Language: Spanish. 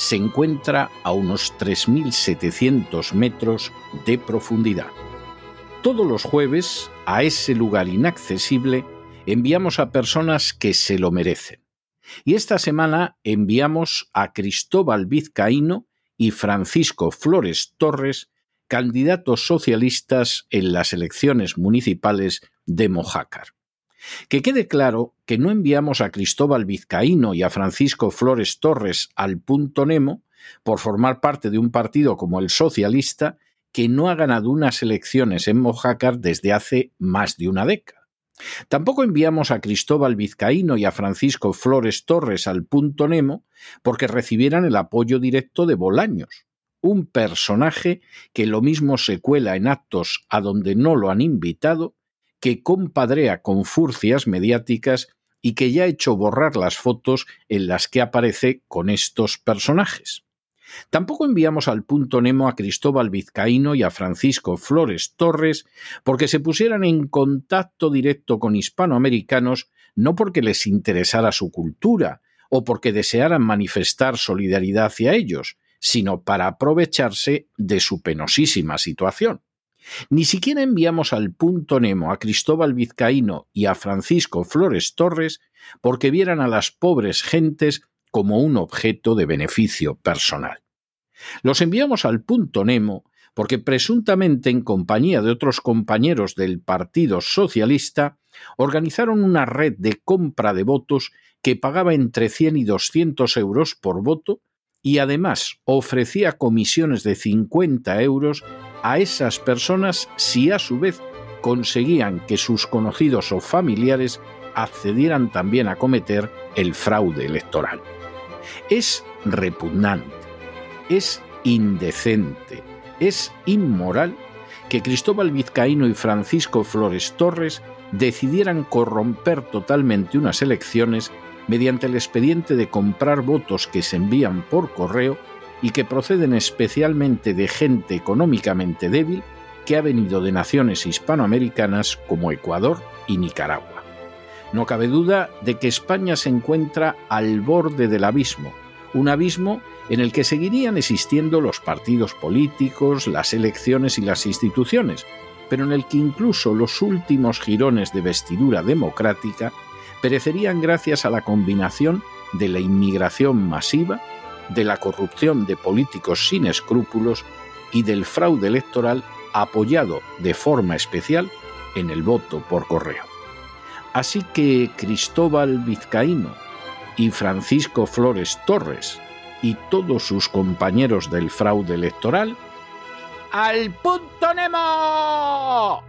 se encuentra a unos 3.700 metros de profundidad. Todos los jueves, a ese lugar inaccesible, enviamos a personas que se lo merecen. Y esta semana enviamos a Cristóbal Vizcaíno y Francisco Flores Torres, candidatos socialistas en las elecciones municipales de Mojácar. Que quede claro que no enviamos a Cristóbal Vizcaíno y a Francisco Flores Torres al punto Nemo por formar parte de un partido como el socialista que no ha ganado unas elecciones en Mojácar desde hace más de una década. Tampoco enviamos a Cristóbal Vizcaíno y a Francisco Flores Torres al punto Nemo porque recibieran el apoyo directo de Bolaños, un personaje que lo mismo se cuela en actos a donde no lo han invitado que compadrea con furcias mediáticas y que ya ha hecho borrar las fotos en las que aparece con estos personajes. Tampoco enviamos al punto Nemo a Cristóbal Vizcaíno y a Francisco Flores Torres porque se pusieran en contacto directo con hispanoamericanos no porque les interesara su cultura o porque desearan manifestar solidaridad hacia ellos, sino para aprovecharse de su penosísima situación. Ni siquiera enviamos al punto Nemo a Cristóbal Vizcaíno y a Francisco Flores Torres porque vieran a las pobres gentes como un objeto de beneficio personal. Los enviamos al punto Nemo porque presuntamente en compañía de otros compañeros del Partido Socialista organizaron una red de compra de votos que pagaba entre 100 y 200 euros por voto y además ofrecía comisiones de 50 euros a esas personas si a su vez conseguían que sus conocidos o familiares accedieran también a cometer el fraude electoral. Es repugnante, es indecente, es inmoral que Cristóbal Vizcaíno y Francisco Flores Torres decidieran corromper totalmente unas elecciones mediante el expediente de comprar votos que se envían por correo y que proceden especialmente de gente económicamente débil que ha venido de naciones hispanoamericanas como Ecuador y Nicaragua. No cabe duda de que España se encuentra al borde del abismo, un abismo en el que seguirían existiendo los partidos políticos, las elecciones y las instituciones, pero en el que incluso los últimos jirones de vestidura democrática perecerían gracias a la combinación de la inmigración masiva, de la corrupción de políticos sin escrúpulos y del fraude electoral apoyado de forma especial en el voto por correo. Así que Cristóbal Vizcaíno y Francisco Flores Torres y todos sus compañeros del fraude electoral, ¡al punto Nemo!